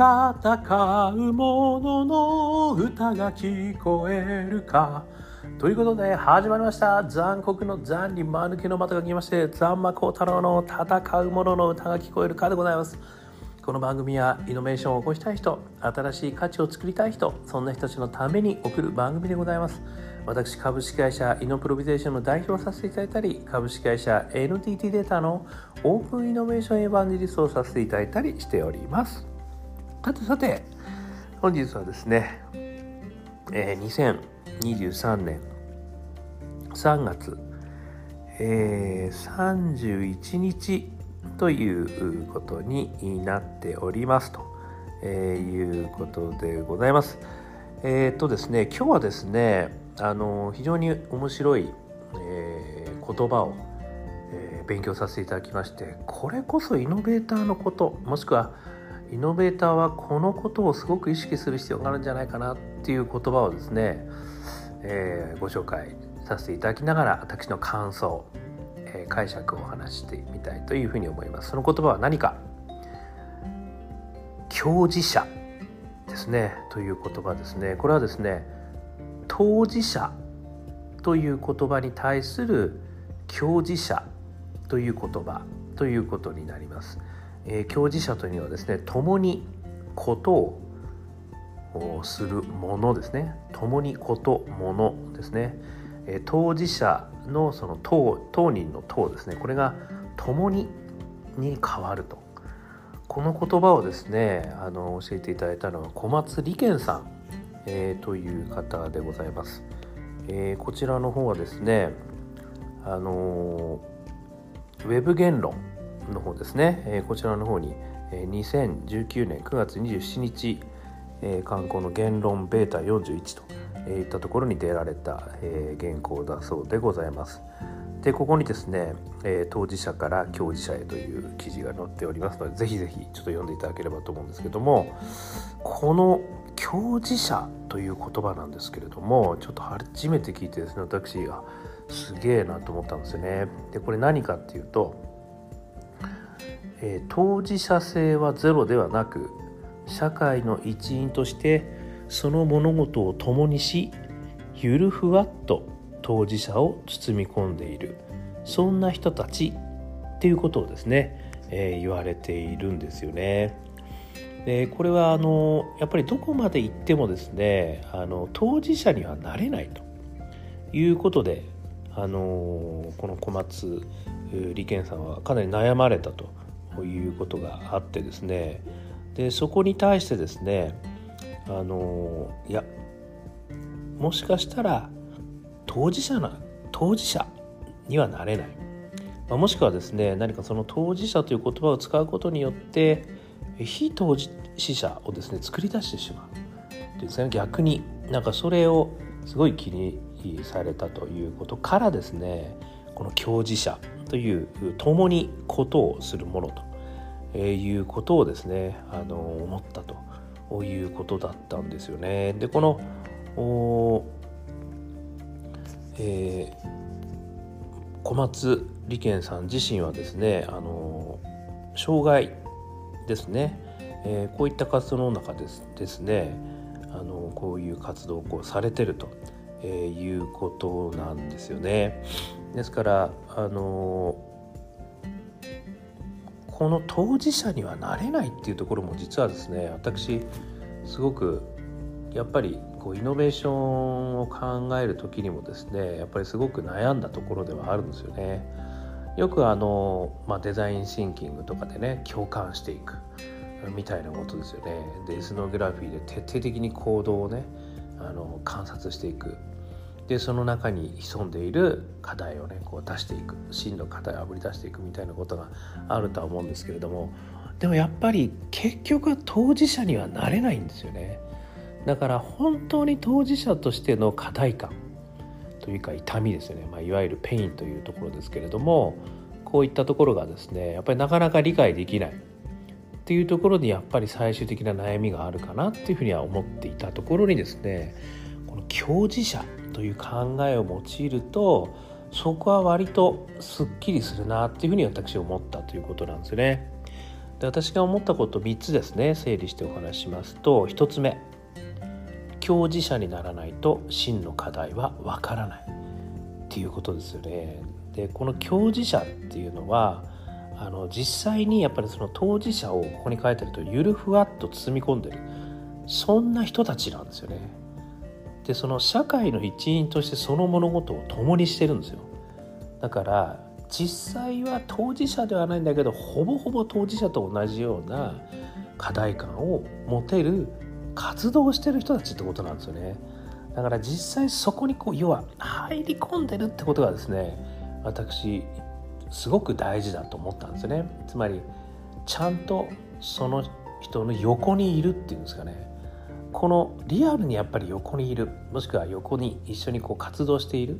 戦う者のの歌が聞こえるか。ということで始まりました。残酷の残に間抜けの的が来まして残魔高太郎の戦う者の歌が聞こえるかでございます。この番組はイノベーションを起こしたい人新しい価値を作りたい人そんな人たちのために送る番組でございます。私株式会社イノプロビゼーションの代表をさせていただいたり株式会社 NTT データのオープンイノベーションエヴァンジリストをさせていただいたりしております。さてさて本日はですね、えー、2023年3月、えー、31日ということになっておりますと、えー、いうことでございます。えー、っとですね今日はですねあの非常に面白い、えー、言葉を、えー、勉強させていただきましてこれこそイノベーターのこともしくはイノベーターはこのことをすごく意識する必要があるんじゃないかなっていう言葉をですね、えー、ご紹介させていただきながら私の感想、えー、解釈を話してみたいというふうに思います。その言葉は何か？教示者ですねという言葉ですね。これはですね当事者という言葉に対する教示者という言葉ということになります。えー、教示者というのはですね共にことをするものですね。共にことものですね、えー、当事者のその当当人の当ですね。これが共にに変わると。この言葉をですねあの教えていただいたのは小松利健さん、えー、という方でございます、えー、こちらの方はですねあのウェブ言論。の方ですね、えこちらの方に、え2019年9月27日、え観光の言論ベータ41といったところに出られた、え原稿だそうでございます。でここにですね、え当事者から教授者へという記事が載っておりますのでぜひぜひちょっと読んでいただければと思うんですけどもこの教授者という言葉なんですけれどもちょっと初めて聞いてですね私あすげえなと思ったんですよね。でこれ何かっていうとえ、当事者性はゼロではなく社会の一員としてその物事を共にしゆるふわっと当事者を包み込んでいる。そんな人たちっていうことをですね、えー、言われているんですよね。でこれはあのやっぱりどこまで行ってもですねあの当事者にはなれないと。いうことであのこの小松利賢さんはかなり悩まれたと。いうことがあってですね。でそこに対してですねあのいやもしかしたら当事者な当事者にはなれない、まあ、もしくはですね何かその当事者という言葉を使うことによって非当事者をですね作り出してしまう。というですね逆になんかそれをすごい気にされたということからですねこの教授者という共にことをするものと、いうことをですねあの思ったということだったんですよね。でこの、えー、小松利賢さん自身はですねあの障害ですね、えー、こういった活動の中ですですねあのこういう活動をこうされてると、え、いうことなんですよね。ですからあのこの当事者にはなれないっていうところも実はですね私すごくやっぱりこうイノベーションを考える時にもですねやっぱりすごく悩んだところではあるんですよね。よくあの、まあ、デザインシンキングとかでね共感していくみたいなことですよね。でエスノグラフィーで徹底的に行動をねあの観察していくでその中に潜んでいる課題をねこう出していく真の課題をあぶり出していくみたいなことがあるとは思うんですけれどもでもやっぱり結局は当事者にはなれないんですよね。だから本当に当事者としての課題感というか痛みですよね、まあ、いわゆる pain というところですけれどもこういったところがですねやっぱりなかなか理解できないっていうところにやっぱり最終的な悩みがあるかなっていうふうには思っていたところにですねこの共事者という考えを用いるとそこは割とすっきりするなっていうふうに私思ったということなんですよね。で私が思ったこと3つですね整理してお話しますと1つ目教授者にならないと真の課題はわからないっていうことですよね。でこの教授者っていうのはあの実際にやっぱりその当事者をここに書いてるとゆるふわっと包み込んでるそんな人たちなんですよね。でその社会の一員としてその物事を共にしてるんですよ。だから実際は当事者ではないんだけどほぼほぼ当事者と同じような課題感を持てる活動してる人たちってことなんですよね。だから実際そこにこう要は入り込んでるってことがですね私すごく大事だと思ったんですよね。つまりちゃんとその人の横にいるっていうんですかね。このリアルにやっぱり横にいるもしくは横に一緒にこう活動している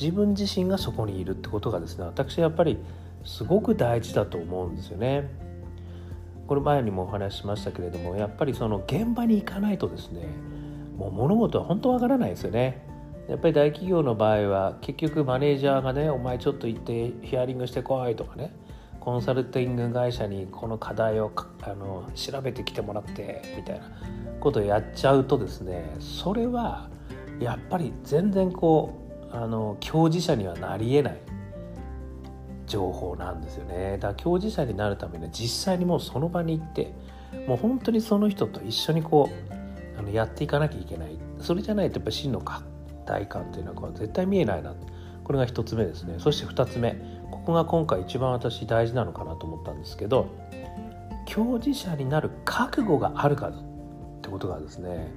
自分自身がそこにいるってことがですね私はやっぱりすごく大事だと思うんですよね。これ前にもお話ししましたけれどもやっぱりその現場に行かないとですねもう物事は本当わからないですよね。やっぱり大企業の場合は結局マネージャーがね「お前ちょっと行ってヒアリングしてこい」とかねコンサルティング会社にこの課題をあの調べてきてもらってみたいなことをやっちゃうとですねそれはやっぱり全然こうあの教授者にはなりえない情報なんですよね。だから教授者になるためには実際にもうその場に行ってもう本当にその人と一緒にこうあのやっていかなきゃいけない。それじゃないとやっぱ真の大感っていうのはこう絶対見えないな。これが1つ目ですね。そして2つ目。ここが今回一番私大事なのかなと思ったんですけど教授者になる覚悟があるかってことがですね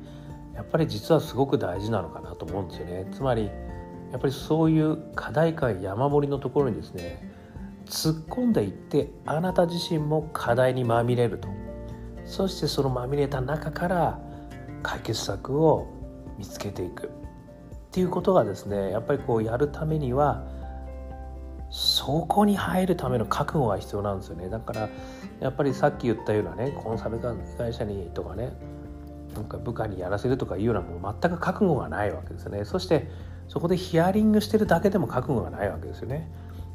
やっぱり実はすごく大事なのかなと思うんですよね。つまりやっぱりそういう課題感山盛りのところにですね突っ込んでいってあなた自身も課題にまみれると。そしてそのまみれた中から解決策を見つけていく。っていうことがですねやっぱりこうやるためにはそこに入るための覚悟が必要なんですよね。だからやっぱりさっき言ったようなねコンサル会社にとかねなんか部下にやらせるとかいうようなもう全く覚悟がないわけですね。そしてそこでヒアリングしてるだけでも覚悟がないわけですよね。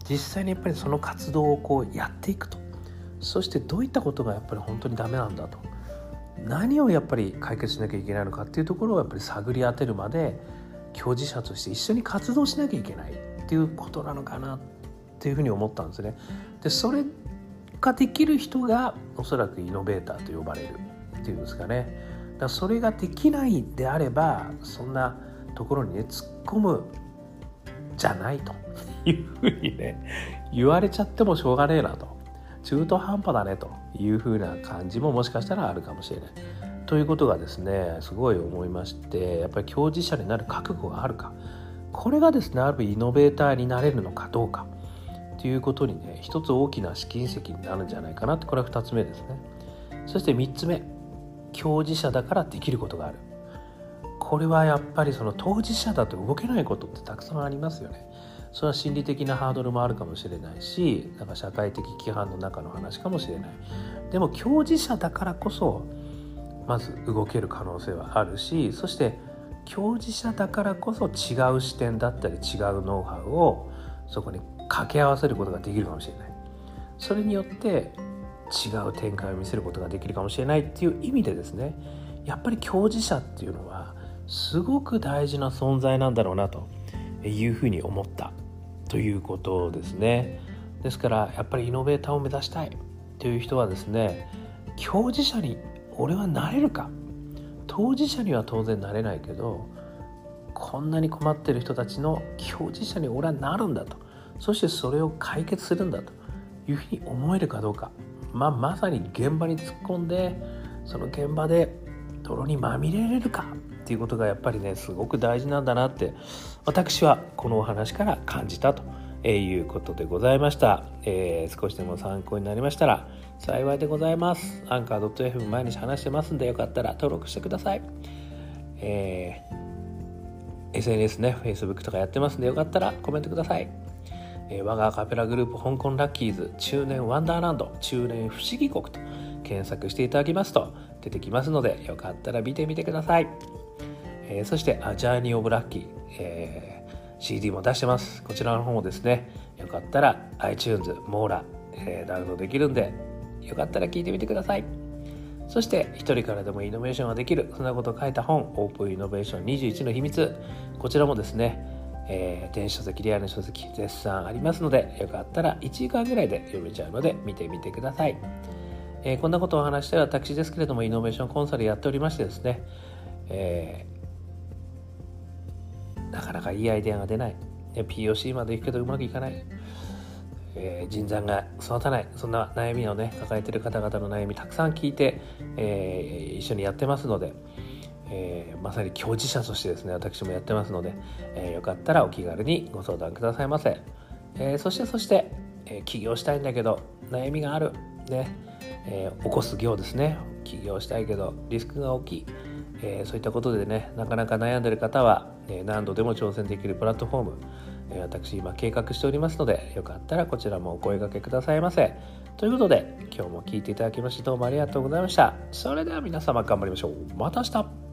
実際にやっぱりその活動をこうやっていくと。そしてどういったことがやっぱり本当にダメなんだと。何をやっぱり解決しなきゃいけないのかっていうところをやっぱり探り当てるまで教授者として一緒に活動しなきゃいけないっていうことなのかなっていうふうに思ったんですね。でそれができる人がおそらくイノベーターと呼ばれるっていうんですかね。だかそれができないであればそんなところにね突っ込むじゃないというふうにね言われちゃってもしょうがねえなと中途半端だねというふうな感じももしかしたらあるかもしれない。ということがですねすごい思いましてやっぱり教授者になる覚悟があるか。これがですねあるイノベーターになれるのかどうか。ということにね一つ大きな試金石になるんじゃないかなってこれは2つ目ですね。そして3つ目教授者だからできることがある。これはやっぱりその当事者だと動けないことってたくさんありますよね。それは心理的なハードルもあるかもしれないしなんか社会的規範の中の話かもしれない。でも教授者だからこそまず動ける可能性はあるしそして教授者だからこそ違う視点だったり違うノウハウをそこに掛け合わせることができるかもしれない。それによって違う展開を見せることができるかもしれないっていう意味でですねやっぱり教授者っていうのはすごく大事な存在なんだろうなというふうに思った。ということですね。ですからやっぱりイノベーターを目指したいという人はですね教授者に俺はなれるか。当事者には当然なれないけどこんなに困ってる人たちの教授者に俺はなるんだと。そしてそれを解決するんだと。いうふうに思えるかどうか、まあ、まさに現場に突っ込んでその現場で泥にまみれれるかっていうことがやっぱりねすごく大事なんだなって私はこのお話から感じたと。えいうことでございました、えー、少しでも参考になりましたら幸いでございます。アンカー .fm 毎日話してますんでよかったら登録してください、えー、SNS ね Facebook とかやってますんでよかったらコメントください。えー、我がカペラグループ香港ラッキーズ中年ワンダーランド中年不思議国と検索していただきますと出てきますのでよかったら見てみてください。えー、そして「ジャーニー・オブ・ラッキー」えー、CD も出してます。こちらの方もですねよかったら iTunes モーラ、えー、ダウンロードできるんでよかったら聞いてみてください。そして一人からでもイノベーションができるそんなことを書いた本オープンイノベーション21の秘密。こちらもですねえー、電子書籍リアルの書籍絶賛ありますのでよかったら1時間ぐらいで読めちゃうので見てみてください、えー、こんなことをお話しては私ですけれどもイノベーションコンサルやっておりましてですね、えー、なかなかいいアイデアが出ない。POC まで行くけどうまくいかない。えー、人材が育たない。そんな悩みをね抱えてる方々の悩みたくさん聞いて、えー、一緒にやってますので、えー、まさに教授者としてですね私もやってますので、えよかったらお気軽にご相談くださいませ、えそしてそして、え起業したいんだけど悩みがある。ね、え起こす業ですね。起業したいけどリスクが大きい。えー、そういったことでねなかなか悩んでる方は、えー、何度でも挑戦できるプラットフォーム、えー、私今計画しておりますのでよかったらこちらもお声掛けくださいませ。ということで今日も聴いていただきましてどうもありがとうございました。それでは皆様頑張りましょう。また明日。